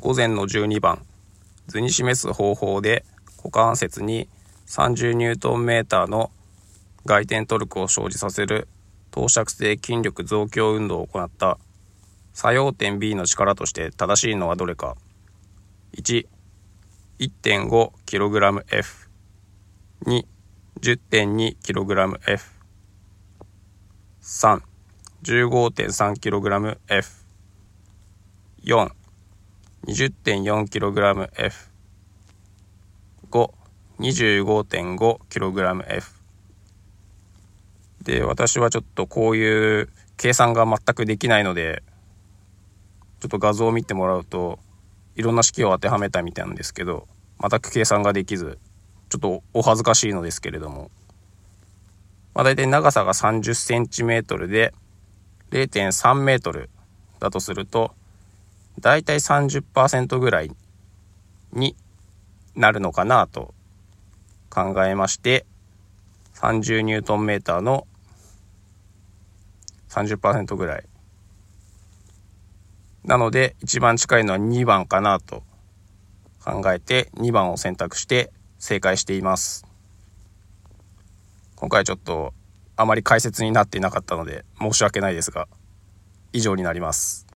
午前の12番。図に示す方法で股関節に30ニュートンメーターの外転トルクを生じさせる投射性筋力増強運動を行った。作用点 B の力として正しいのはどれか。1 1.5kgF 2 10.2kgF 3 15.3kgF 4 20.4kgF 5 25.5kgF で私はちょっとこういう計算が全くできないのでちょっと画像を見てもらうといろんな式を当てはめたみたいなんですけど全く計算ができずちょっとお恥ずかしいのですけれども、まあ、大体長さが 30cm で 0.3m だとすると大体30%ぐらいになるのかなと考えまして30ニュートンメーターの30%ぐらい。なので一番近いのは2番かなと考えて2番を選択して正解しています。今回ちょっとあまり解説になっていなかったので申し訳ないですが以上になります。